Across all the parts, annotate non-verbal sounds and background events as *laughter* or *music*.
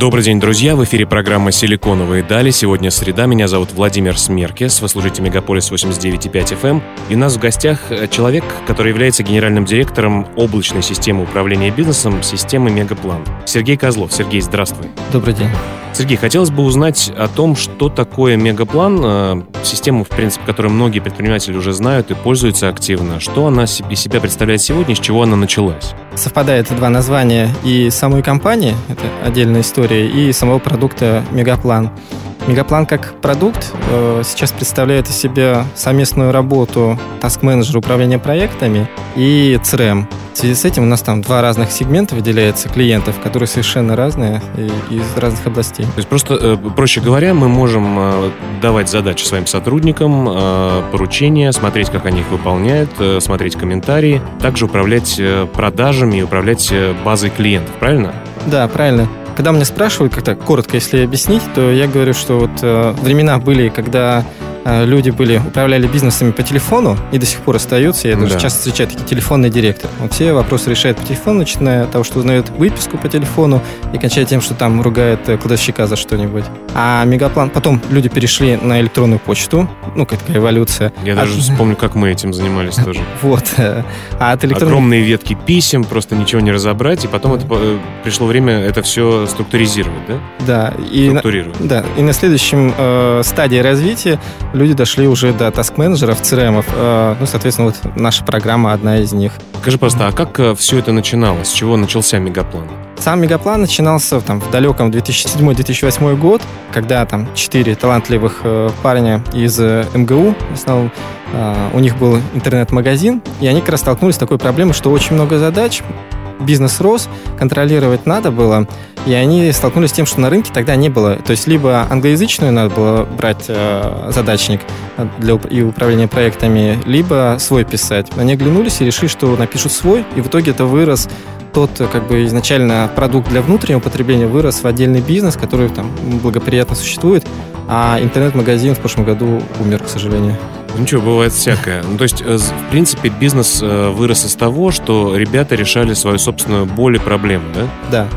Добрый день, друзья! В эфире программа «Силиконовые дали». Сегодня среда. Меня зовут Владимир Смеркис. Вы слушаете Мегаполис 89.5 FM. Эм. И у нас в гостях э, человек, который является генеральным директором облачной системы управления бизнесом системы Мегаплан. Сергей Козлов. Сергей, здравствуй. Добрый день. Сергей, хотелось бы узнать о том, что такое Мегаплан, э, систему, в принципе, которую многие предприниматели уже знают и пользуются активно. Что она из себя представляет сегодня, с чего она началась? Совпадает два названия и самой компании, это отдельная история, и самого продукта Мегаплан. Мегаплан как продукт э, сейчас представляет из себя совместную работу таск-менеджера управления проектами и CRM. В связи с этим у нас там два разных сегмента выделяется клиентов, которые совершенно разные и из разных областей. То есть просто, э, проще говоря, мы можем э, давать задачи своим сотрудникам, э, поручения, смотреть, как они их выполняют, э, смотреть комментарии, также управлять э, продажами и управлять э, базой клиентов, правильно? Да, правильно. Когда меня спрашивают, как-то коротко, если объяснить, то я говорю, что вот э, времена были, когда Э, люди были, управляли бизнесами по телефону и до сих пор остаются. Я даже да. часто встречаю такие телефонный директор. Он все вопросы решает по телефону, начиная от того, что узнает выписку по телефону и кончая тем, что там ругает э, кладовщика за что-нибудь. А Мегаплан... Потом люди перешли на электронную почту. Ну, какая эволюция. Я даже а... вспомню, как мы этим занимались *laughs* тоже. Вот. А от электронной... Огромные ветки писем, просто ничего не разобрать, и потом это, э, пришло время это все структуризировать, да? Да. И Структурировать. Да. И на следующем э, стадии развития люди дошли уже до таск-менеджеров, CRM. Э, ну, соответственно, вот наша программа одна из них. Скажи просто, а как э, все это начиналось? С чего начался Мегаплан? Сам Мегаплан начинался там, в далеком 2007-2008 год, когда там четыре талантливых э, парня из э, МГУ, в основном, э, у них был интернет-магазин, и они как раз столкнулись с такой проблемой, что очень много задач, бизнес рос, контролировать надо было, и они столкнулись с тем, что на рынке тогда не было. То есть либо англоязычную надо было брать э, задачник для и управления проектами, либо свой писать. Они оглянулись и решили, что напишут свой, и в итоге это вырос тот как бы изначально продукт для внутреннего потребления вырос в отдельный бизнес, который там благоприятно существует, а интернет-магазин в прошлом году умер, к сожалению. Ничего, бывает всякое. Ну, то есть, э, в принципе, бизнес э, вырос из того, что ребята решали свою собственную боль и проблему, да? Да.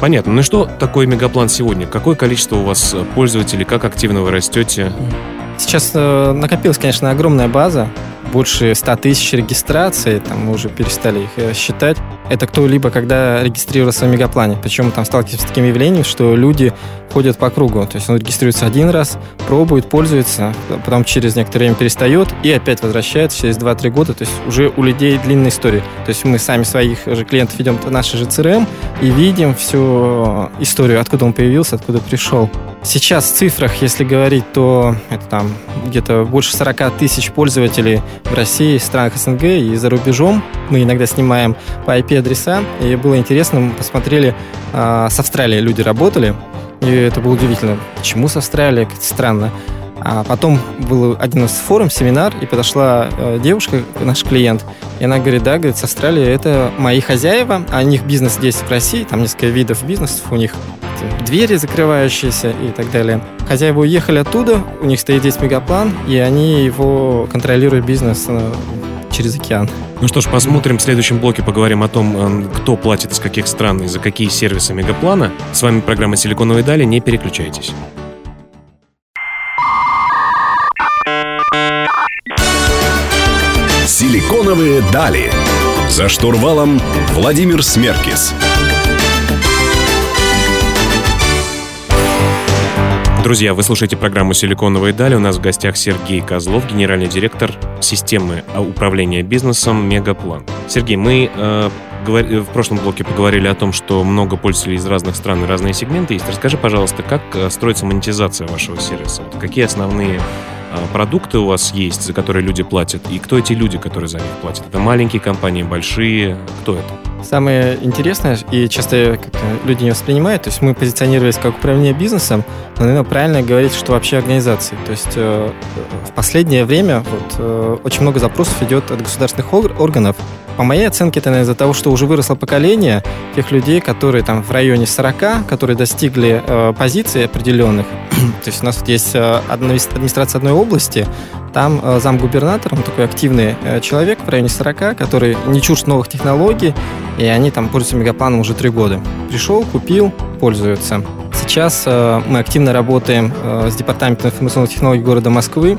Понятно. Ну и что такое Мегаплан сегодня? Какое количество у вас э, пользователей? Как активно вы растете? Сейчас э, накопилась, конечно, огромная база. Больше 100 тысяч регистраций. Там мы уже перестали их считать это кто-либо, когда регистрировался в Мегаплане. Причем там сталкиваются с таким явлением, что люди ходят по кругу. То есть он регистрируется один раз, пробует, пользуется, потом через некоторое время перестает и опять возвращается через 2-3 года. То есть уже у людей длинная история. То есть мы сами своих же клиентов ведем в наши же CRM и видим всю историю, откуда он появился, откуда пришел. Сейчас в цифрах, если говорить, то это там где-то больше 40 тысяч пользователей в России, в странах СНГ и за рубежом. Мы иногда снимаем по IP-адреса, и было интересно, мы посмотрели, э, с Австралии люди работали, и это было удивительно. Почему с Австралии? Как-то странно. А потом был один из форум, семинар, и подошла э, девушка, наш клиент, и она говорит, да, говорит, с Австралии это мои хозяева, а у них бизнес здесь, в России, там несколько видов бизнесов, у них двери закрывающиеся и так далее. Хозяева уехали оттуда, у них стоит здесь мегаплан, и они его контролируют бизнес э, через океан. Ну что ж, посмотрим в следующем блоке, поговорим о том, э, кто платит из каких стран и за какие сервисы Мегаплана. С вами программа «Силиконовые дали», не переключайтесь. «Силиконовые дали». За штурвалом Владимир Смеркис. Друзья, вы слушаете программу «Силиконовые дали». У нас в гостях Сергей Козлов, генеральный директор системы управления бизнесом «Мегаплан». Сергей, мы э, в прошлом блоке поговорили о том, что много пользователей из разных стран и разные сегменты есть. Расскажи, пожалуйста, как э, строится монетизация вашего сервиса? Какие основные э, продукты у вас есть, за которые люди платят, и кто эти люди, которые за них платят? Это маленькие компании, большие? Кто это? Самое интересное, и часто люди не воспринимают, то есть мы позиционировались как управление бизнесом, но, наверное, правильно говорить, что вообще организации. То есть э, в последнее время вот, э, очень много запросов идет от государственных органов по моей оценке, это из-за того, что уже выросло поколение тех людей, которые там в районе 40, которые достигли э, позиций определенных. *clears throat* То есть у нас вот есть э, администрация одной области, там э, замгубернатор, он такой активный э, человек в районе 40, который не чужд новых технологий, и они там пользуются мегапланом уже три года. Пришел, купил, пользуются. Сейчас э, мы активно работаем э, с Департаментом информационных технологий города Москвы.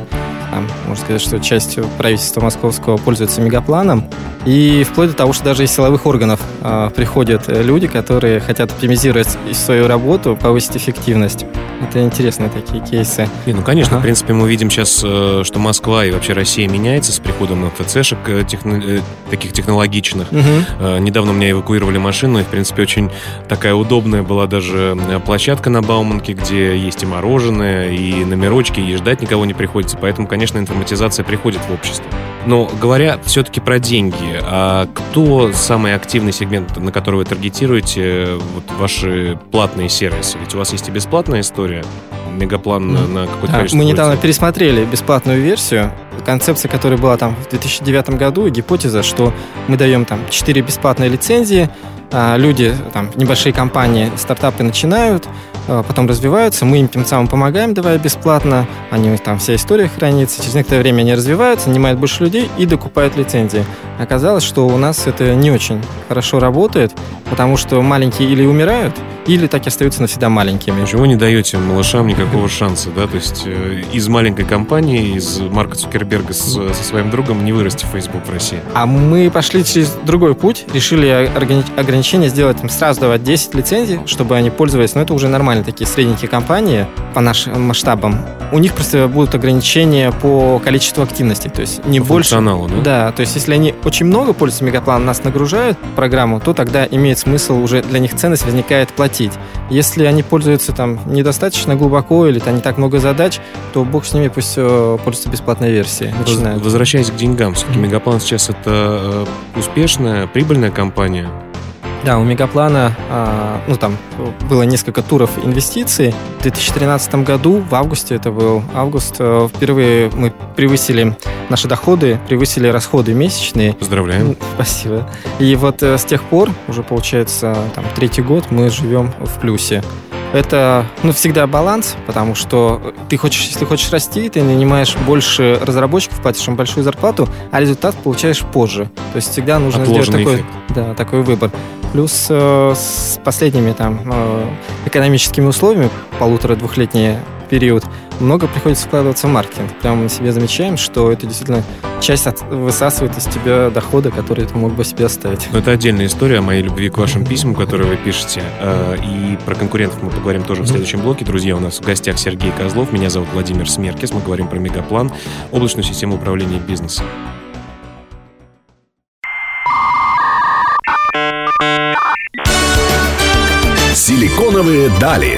Там, можно сказать, что часть правительства московского пользуется мегапланом. И вплоть до того, что даже из силовых органов э, приходят люди, которые хотят оптимизировать свою работу, повысить эффективность. Это интересные такие кейсы. Не, ну, конечно, ага. в принципе, мы видим сейчас, э, что Москва и вообще Россия меняется с приходом МФЦшек э, техно, э, таких технологичных. Угу. Недавно у меня эвакуировали машину, и, в принципе, очень такая удобная была даже площадка на Бауманке, где есть и мороженое, и номерочки, и ждать никого не приходится. Поэтому, конечно, информатизация приходит в общество. Но говоря все-таки про деньги, а кто самый активный сегмент, на который вы таргетируете вот ваши платные сервисы? Ведь у вас есть и бесплатная история, мегаплан на, на какое-то да, количество Мы недавно пользователей. пересмотрели бесплатную версию. Концепция, которая была там в 2009 году, гипотеза, что мы даем там 4 бесплатные лицензии, а, люди, там, небольшие компании, стартапы начинают, потом развиваются, мы им тем самым помогаем, давая бесплатно, они, там вся история хранится, через некоторое время они развиваются, нанимают больше людей и докупают лицензии. Оказалось, что у нас это не очень хорошо работает, потому что маленькие или умирают, или так и остаются навсегда маленькими. Чего не даете малышам никакого шанса, да? То есть э, из маленькой компании, из Марка Цукерберга с, со своим другом не вырасти Facebook в России. А мы пошли через другой путь, решили ограничение сделать им сразу давать 10 лицензий, чтобы они пользовались, но это уже нормально, такие средненькие компании по нашим масштабам. У них просто будут ограничения по количеству активности, то есть не по больше... да? Да, то есть если они очень много пользуются мегапланом, нас нагружают программу, то тогда имеет смысл уже для них ценность возникает платить. Если они пользуются там недостаточно глубоко или там не так много задач, то бог с ними пусть пользуются бесплатной версией. Начинают. Возвращаясь к деньгам, все-таки Мегаплан сейчас это э, успешная, прибыльная компания. Да, у Мегаплана, а, ну там было несколько туров инвестиций. В 2013 году, в августе это был август, э, впервые мы превысили наши доходы, превысили расходы месячные. Поздравляем. Спасибо. И вот э, с тех пор, уже получается там третий год, мы живем в плюсе. Это, ну, всегда баланс, потому что ты хочешь, если хочешь расти, ты нанимаешь больше разработчиков, платишь им большую зарплату, а результат получаешь позже. То есть всегда нужно Отложенный сделать такой, да, такой выбор. Плюс э, с последними там э, экономическими условиями, полутора-двухлетний период, много приходится вкладываться в маркетинг. Прямо на себе замечаем, что это действительно часть от, высасывает из тебя дохода, которые ты мог бы себе оставить. Но это отдельная история о моей любви к вашим письмам, которые вы пишете. Э, и про конкурентов мы поговорим тоже в следующем блоке. Друзья, у нас в гостях Сергей Козлов, меня зовут Владимир Смеркис. Мы говорим про Мегаплан, облачную систему управления бизнесом. Силиконовые дали.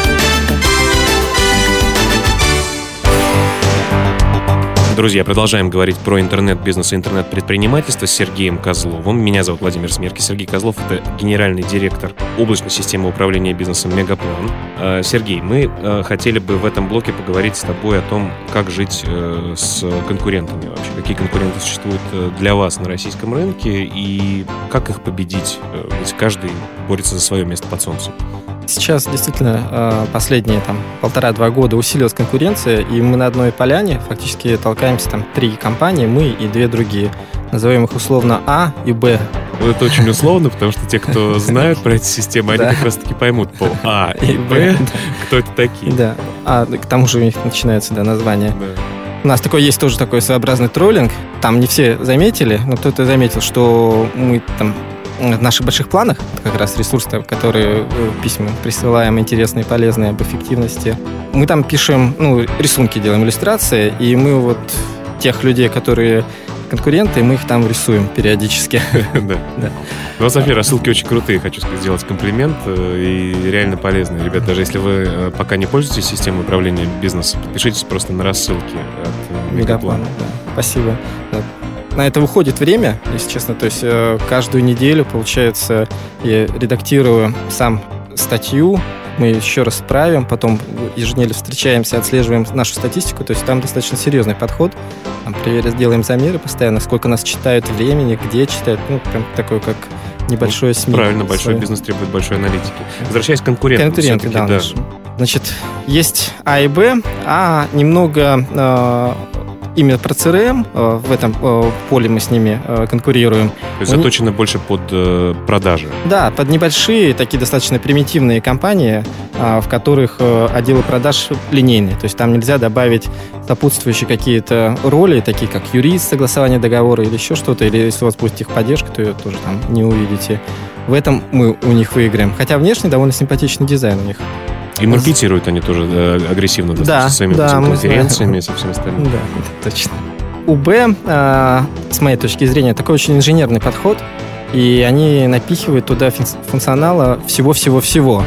Друзья, продолжаем говорить про интернет-бизнес и интернет-предпринимательство с Сергеем Козловым. Меня зовут Владимир Смерки. Сергей Козлов — это генеральный директор облачной системы управления бизнесом «Мегаплан». А, Сергей, мы а, хотели бы в этом блоке поговорить с тобой о том, как жить э, с конкурентами вообще. Какие конкуренты существуют э, для вас на российском рынке и как их победить? Э, ведь каждый борется за свое место под солнцем. Сейчас действительно э, последние там полтора-два года усилилась конкуренция, и мы на одной поляне фактически толкаемся там три компании, мы и две другие. Назовем их условно А и Б. Вот это очень условно, потому что те, кто *laughs* знают про эти системы, они как раз таки поймут по А и *laughs* Б, кто это такие. Да, а к тому же у них начинается да, название. У нас такой есть тоже такой своеобразный троллинг. Там не все заметили, но кто-то заметил, что мы там в наших больших планах, как раз ресурсы, которые э, письма присылаем, интересные, полезные, об эффективности. Мы там пишем, ну, рисунки делаем, иллюстрации, и мы вот тех людей, которые конкуренты, мы их там рисуем периодически. *laughs* Да. Ну, София, рассылки очень крутые, хочу сделать комплимент, э, и реально полезные. Ребят, даже если вы э, пока не пользуетесь системой управления бизнесом, подпишитесь просто на рассылки от Мегаплана. Спасибо на это выходит время, если честно. То есть э, каждую неделю, получается, я редактирую сам статью, мы еще раз правим, потом еженедельно встречаемся, отслеживаем нашу статистику, то есть там достаточно серьезный подход. Там, проверяем, делаем замеры постоянно, сколько нас читают времени, где читают, ну, прям такой, как небольшое СМИ. Правильно, большой бизнес требует большой аналитики. Возвращаясь к конкурентам. Конкуренты, да. да. Значит, есть А и Б, а немного э, именно про CRM, э, в этом э, поле мы с ними э, конкурируем. То есть заточено них... больше под продажи? Да, под небольшие, такие достаточно примитивные компании, в которых отделы продаж линейные. То есть там нельзя добавить сопутствующие какие-то роли, такие как юрист, согласование договора или еще что-то, или если у вас будет техподдержка, то ее тоже там не увидите. В этом мы у них выиграем. Хотя внешне довольно симпатичный дизайн у них. И маркетируют они тоже э, агрессивно достаточно да, своими да, конференциями и со всем остальным. Да, точно. У Б, э, с моей точки зрения, такой очень инженерный подход, и они напихивают туда функционала всего-всего-всего.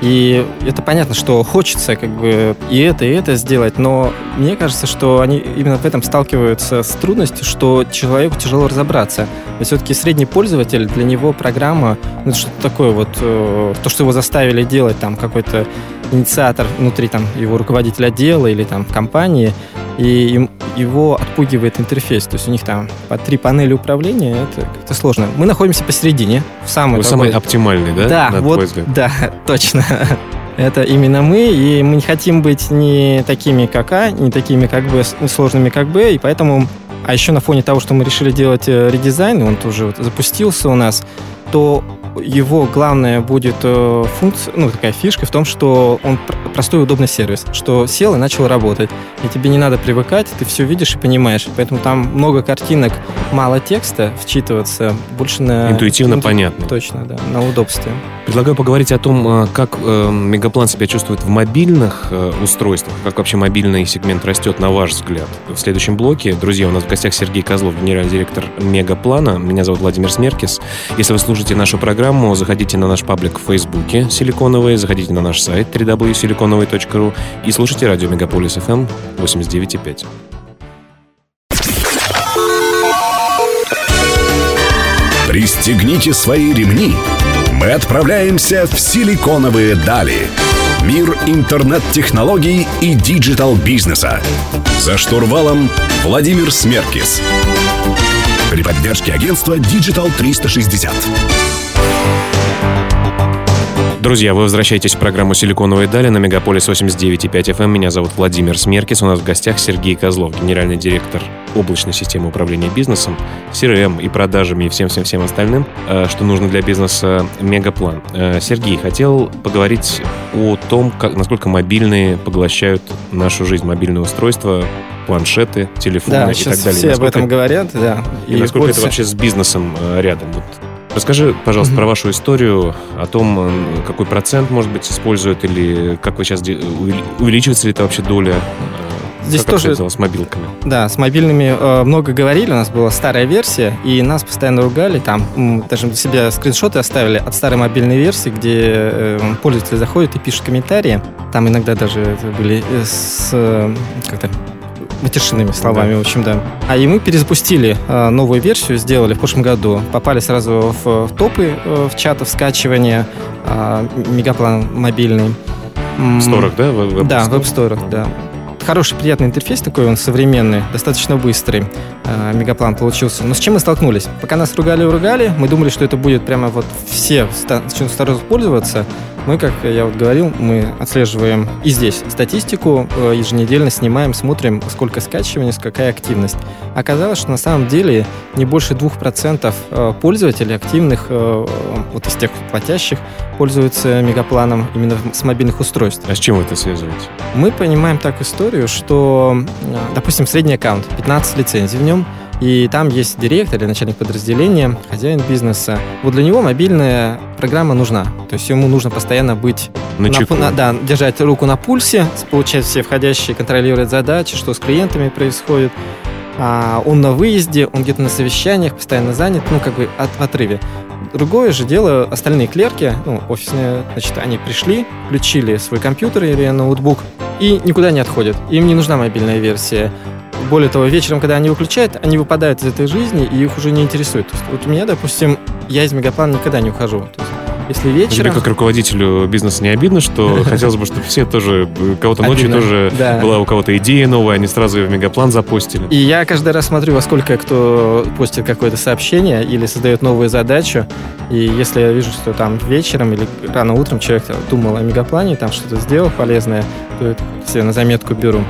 И это понятно, что хочется как бы и это, и это сделать, но мне кажется, что они именно в этом сталкиваются с трудностью, что человеку тяжело разобраться. И все-таки средний пользователь, для него программа, ну, это что-то такое вот, э, то, что его заставили делать, там, какой-то инициатор внутри там его руководителя отдела или там компании, и его отпугивает интерфейс. То есть у них там по три панели управления, это как-то сложно. Мы находимся посередине, в самой... Вы самый оптимальный, да? Да, вот, да, *laughs* точно. Это именно мы, и мы не хотим быть не такими, как А, не такими, как Б, не сложными, как Б, и поэтому... А еще на фоне того, что мы решили делать э, редизайн, он тоже вот запустился у нас, то его главное будет э, функция, ну, такая фишка в том, что он простой удобный сервис, что сел и начал работать. И тебе не надо привыкать, ты все видишь и понимаешь. Поэтому там много картинок, мало текста, вчитываться, больше на... Интуитивно инту... понятно. Точно, да, на удобстве. Предлагаю поговорить о том, э, как э, Мегаплан себя чувствует в мобильных устройствах, как вообще мобильный сегмент растет, на ваш взгляд. В следующем блоке, друзья, у нас в гостях Сергей Козлов, генеральный директор Мегаплана. Меня зовут Владимир Смеркис. Если вы слушаете нашу программу, программу, заходите на наш паблик в Фейсбуке «Силиконовые», заходите на наш сайт www.siliconovые.ru и слушайте радио Мегаполис FM 89.5. Пристегните свои ремни. Мы отправляемся в силиконовые дали. Мир интернет-технологий и digital-бизнеса. За штурвалом Владимир Смеркис. При поддержке агентства Digital 360. Друзья, вы возвращаетесь в программу «Силиконовые дали» на Мегаполис 89.5 FM. Эм. Меня зовут Владимир Смеркис. У нас в гостях Сергей Козлов, генеральный директор облачной системы управления бизнесом, CRM и продажами и всем-всем-всем остальным, э, что нужно для бизнеса Мегаплан. Э, Сергей, хотел поговорить о том, как, насколько мобильные поглощают нашу жизнь, мобильные устройства, планшеты, телефоны да, и так далее. все насколько, об этом говорят, да. И, и насколько больше... это вообще с бизнесом э, рядом? Вот Расскажи, пожалуйста, mm-hmm. про вашу историю, о том, какой процент, может быть, используют, или как вы сейчас увеличивается ли это вообще доля э, Здесь как тоже с мобилками. Да, с мобильными э, много говорили. У нас была старая версия, и нас постоянно ругали. Там даже для себя скриншоты оставили от старой мобильной версии, где э, пользователи заходят и пишут комментарии. Там иногда даже были э, с э, как-то матершинными словами, да. в общем, да. А и мы перезапустили э, новую версию, сделали в прошлом году. Попали сразу в, в топы э, в чатов скачивания, э, мегаплан мобильный. В сторах, да? В, в да, в веб-сторах, да хороший, приятный интерфейс такой, он современный, достаточно быстрый. Э, мегаплан получился. Но с чем мы столкнулись? Пока нас ругали-ругали, мы думали, что это будет прямо вот все сразу пользоваться. Мы, как я вот говорил, мы отслеживаем и здесь статистику, э, еженедельно снимаем, смотрим, сколько скачиваний, какая активность. Оказалось, что на самом деле не больше 2% э, пользователей активных, э, вот из тех платящих, пользуются мегапланом именно с мобильных устройств. А с чем вы это связываете? Мы понимаем так историю, что, допустим, средний аккаунт, 15 лицензий в нем – и там есть директор или начальник подразделения, хозяин бизнеса. Вот для него мобильная программа нужна. То есть ему нужно постоянно быть... На, на, на Да, держать руку на пульсе, получать все входящие, контролировать задачи, что с клиентами происходит. А он на выезде, он где-то на совещаниях, постоянно занят, ну, как бы от, в отрыве. Другое же дело, остальные клерки, ну, офисные, значит, они пришли, включили свой компьютер или ноутбук и никуда не отходят. Им не нужна мобильная версия. Более того, вечером, когда они выключают, они выпадают из этой жизни, и их уже не интересует. То есть, вот у меня, допустим, я из Мегаплана никогда не ухожу. То есть, Если вечером... Тебе как руководителю бизнеса не обидно, что *laughs* хотелось бы, чтобы все тоже, кого-то ночью тоже да. была у кого-то идея новая, они сразу ее в мегаплан запустили. И я каждый раз смотрю, во сколько кто постит какое-то сообщение или создает новую задачу. И если я вижу, что там вечером или рано утром человек думал о мегаплане, там что-то сделал полезное, то это себе на заметку беру.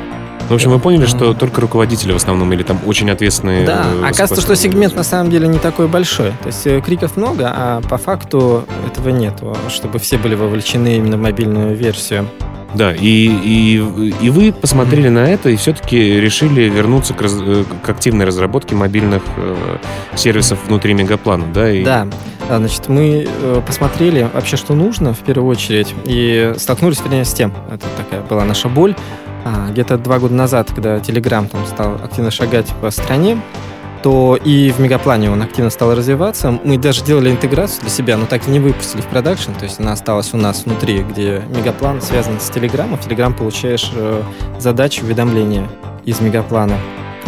Ну, в общем, вы поняли, что только руководители в основном, или там очень ответственные... Да, э, оказывается, что сегмент на самом деле не такой большой. То есть э, криков много, а по факту этого нет, чтобы все были вовлечены именно в мобильную версию. Да, и, и, и вы посмотрели на это и все-таки решили вернуться к, раз- э, к активной разработке мобильных э, сервисов внутри мегаплана, да? И Да, А, значит, мы посмотрели вообще, что нужно в первую очередь, и столкнулись, вернее, с тем, это такая была наша боль, А, где-то два года назад, когда Telegram там стал активно шагать по стране, то и в Мегаплане он активно стал развиваться. Мы даже делали интеграцию для себя, но так и не выпустили в продакшн, то есть она осталась у нас внутри, где Мегаплан связан с Телеграмом. В Телеграм получаешь э, задачи, уведомления из Мегаплана.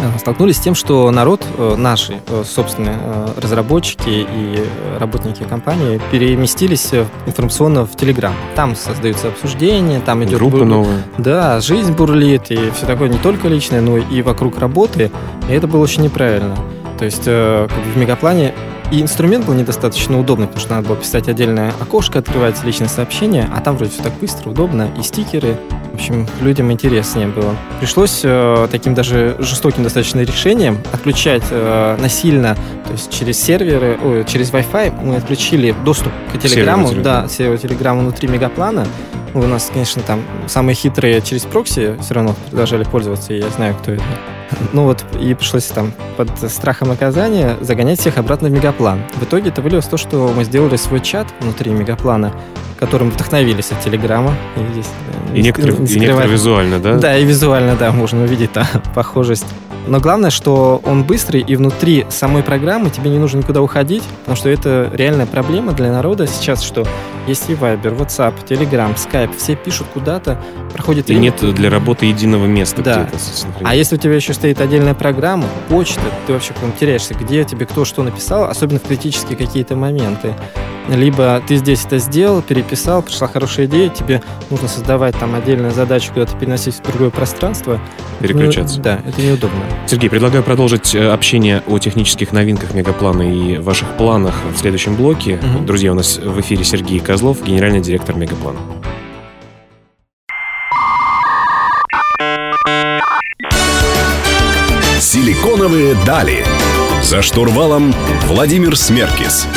Э, Столкнулись с тем, что народ, э, наши э, собственные разработчики и работники компании переместились информационно в Телеграм. Там создаются обсуждения, там идет группы бур- новые. да, жизнь бурлит, и все такое не только личное, но и вокруг работы. И это было очень неправильно. То есть в мегаплане и инструмент был недостаточно удобный, потому что надо было писать отдельное окошко, открывать личные сообщения, а там вроде все так быстро, удобно, и стикеры. Общем, людям интереснее было. Пришлось э, таким даже жестоким достаточно решением отключать э, насильно, то есть через серверы, ой, через Wi-Fi мы отключили доступ к Телеграму, Телеграма. да, серверу Телеграма внутри мегаплана. Ну, у нас, конечно, там самые хитрые через прокси все равно продолжали пользоваться, и я знаю, кто это. Ну вот, и пришлось там под страхом наказания загонять всех обратно в Мегаплан. В итоге это вылилось то, что мы сделали свой чат внутри Мегаплана, которым вдохновились от Телеграма. И, здесь, э, И не некоторые, не и некоторые визуально, да? Да, и визуально, да, можно увидеть там *laughs* похожесть. Но главное, что он быстрый, и внутри самой программы тебе не нужно никуда уходить, потому что это реальная проблема для народа сейчас, что есть и Viber, WhatsApp, Telegram, Skype, все пишут куда-то, проходит И нет для работы единого места, Да. А если у тебя еще стоит отдельная программа, почта, ты вообще потом теряешься, где тебе кто что написал, особенно в критические какие-то моменты. Либо ты здесь это сделал, переписал, пришла хорошая идея, тебе нужно создавать там отдельную задачу, куда-то переносить в другое пространство. Переключаться. Ну, да, это неудобно. Сергей, предлагаю продолжить э, общение о технических новинках Мегаплана и ваших планах в следующем блоке. Мгм. Друзья, у нас в эфире Сергей Козлов, генеральный директор Мегаплана. Силиконовые дали. За штурвалом Владимир Смеркис.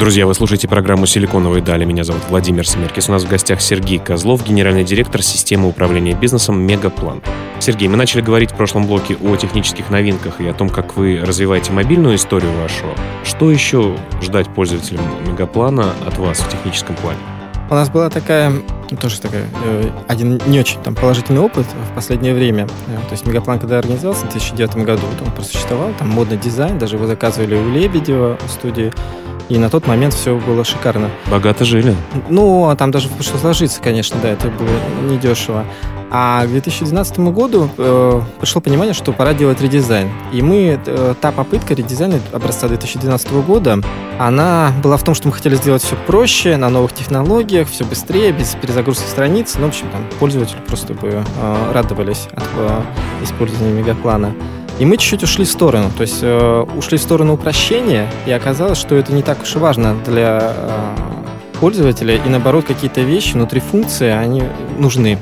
Друзья, вы слушаете программу «Силиконовые дали». Меня зовут Владимир Смеркис. У нас в гостях Сергей Козлов, генеральный директор системы управления бизнесом «Мегаплан». Сергей, мы начали говорить в прошлом блоке о технических новинках и о том, как вы развиваете мобильную историю вашу. Что еще ждать пользователям Мегаплана от вас в техническом плане? У нас была такая, ну, тоже такая, э, один не очень там положительный опыт в последнее время. Э, То есть Мегаплан, когда организовался в 2009 году, он просто существовал, там модный дизайн, даже его заказывали у Лебедева в студии. И на тот момент все было шикарно. Богато жили. Ну, а там даже пришлось сложиться, конечно, да, это было недешево. А к 2012 году э, пришло понимание, что пора делать редизайн. И мы, э, та попытка редизайна образца 2012 года, она была в том, что мы хотели сделать все проще, на новых технологиях, все быстрее, без перезагрузки страниц. Ну, в общем, там пользователи просто бы э, радовались от э, использования мегаплана. И мы чуть-чуть ушли в сторону, то есть э, ушли в сторону упрощения, и оказалось, что это не так уж и важно для э, пользователя, и наоборот, какие-то вещи внутри функции, они нужны.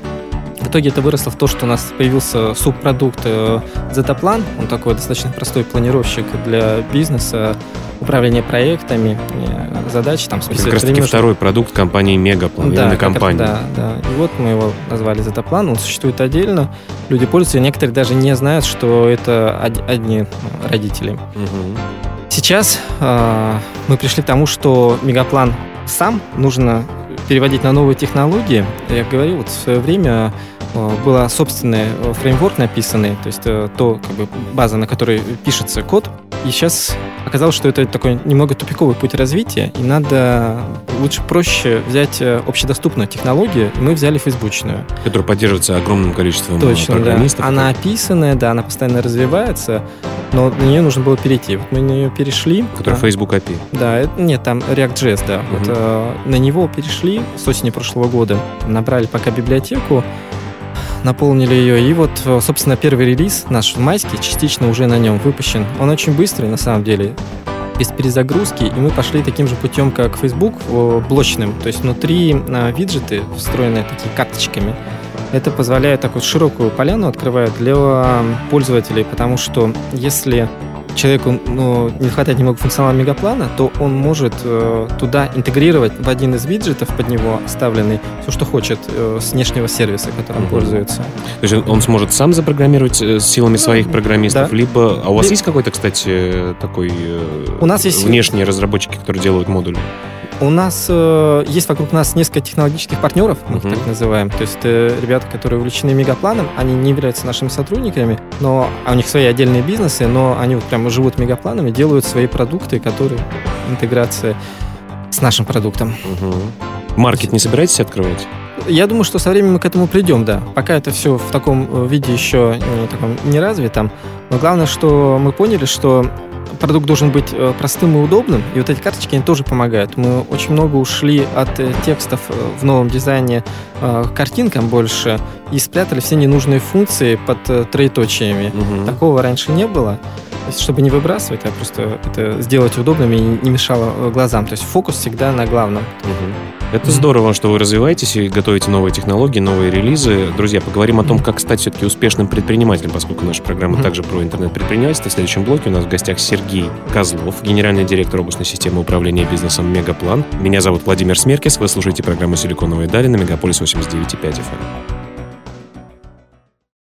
В итоге это выросло в то, что у нас появился субпродукт э, Zetaplan, он такой достаточно простой планировщик для бизнеса, управления проектами, э, задачи там Это как списывать раз таки время, второй продукт компании Мегаплан, именно как раз- компании. Да, да. И вот мы его назвали Zetaplan, он существует отдельно, люди пользуются, и некоторые даже не знают, что это од- одни родители. Мгм. Сейчас э, мы пришли к тому, что Мегаплан сам нужно переводить на новые технологии. Я говорил, вот в свое время э, был собственный э, фреймворк написанный, то есть э, то как бы база, на которой пишется код. И сейчас оказалось, что это такой немного тупиковый путь развития, и надо лучше проще взять общедоступную технологию, и мы взяли фейсбучную. Которая поддерживается огромным количеством Точно, программистов. Да. Она описанная, да, она постоянно развивается, но на нее нужно было перейти. Вот мы на нее перешли. Который да. Facebook API. Да, это, нет, там React.js, да. Мгм. Вот, э, на него перешли с осени прошлого года, набрали пока библиотеку, наполнили ее, и вот, э, собственно, первый релиз наш майский частично уже на нем выпущен. Он очень быстрый, на самом деле, без перезагрузки, и мы пошли таким же путем, как Facebook, э, блочным. То есть внутри э, виджеты, встроенные такие карточками, это позволяет такую широкую поляну открывает для пользователей, потому что если человеку ну, не хватает немного функционала мегаплана, то он может э, туда интегрировать в один из виджетов под него оставленный все, что хочет э, с внешнего сервиса, которым Мгм. пользуется. То есть он- сможет сам запрограммировать э, силами своих программистов, да. либо... А у вас Ли- есть какой-то, кстати, такой э, У нас есть- внешние разработчики, которые делают модули? У нас э, есть вокруг нас несколько технологических партнеров, мы их Мгм. так называем. То есть это ребята, которые увлечены мегапланом, они не являются нашими сотрудниками, но а у них свои отдельные бизнесы, но они вот прямо живут мегапланом и делают свои продукты, которые интеграция с нашим продуктом. Мгм. Маркет не собираетесь открывать? Я думаю, что со временем мы к этому придем, да. Пока это все в таком э, виде еще не, таком, не развитом. Но главное, что мы поняли, что продукт должен быть э, простым и удобным, и вот эти карточки, они тоже помогают. Мы очень много ушли от э, текстов э, в новом дизайне к картинкам больше и спрятали все ненужные функции под троеточиями. Мгм. Такого раньше не было. Чтобы не выбрасывать, а просто это сделать удобным и не мешало э, глазам. То есть фокус всегда на главном. Мгм. Это здорово, что вы развиваетесь и готовите новые технологии, новые релизы. Друзья, поговорим о том, как стать все-таки успешным предпринимателем, поскольку наша программа также про интернет-предпринимательство. В следующем блоке у нас в гостях Сергей Козлов, генеральный директор областной системы управления бизнесом «Мегаплан». Меня зовут Владимир Смеркис. Вы слушаете программу «Силиконовые дали» на Мегаполис 89.5 FM.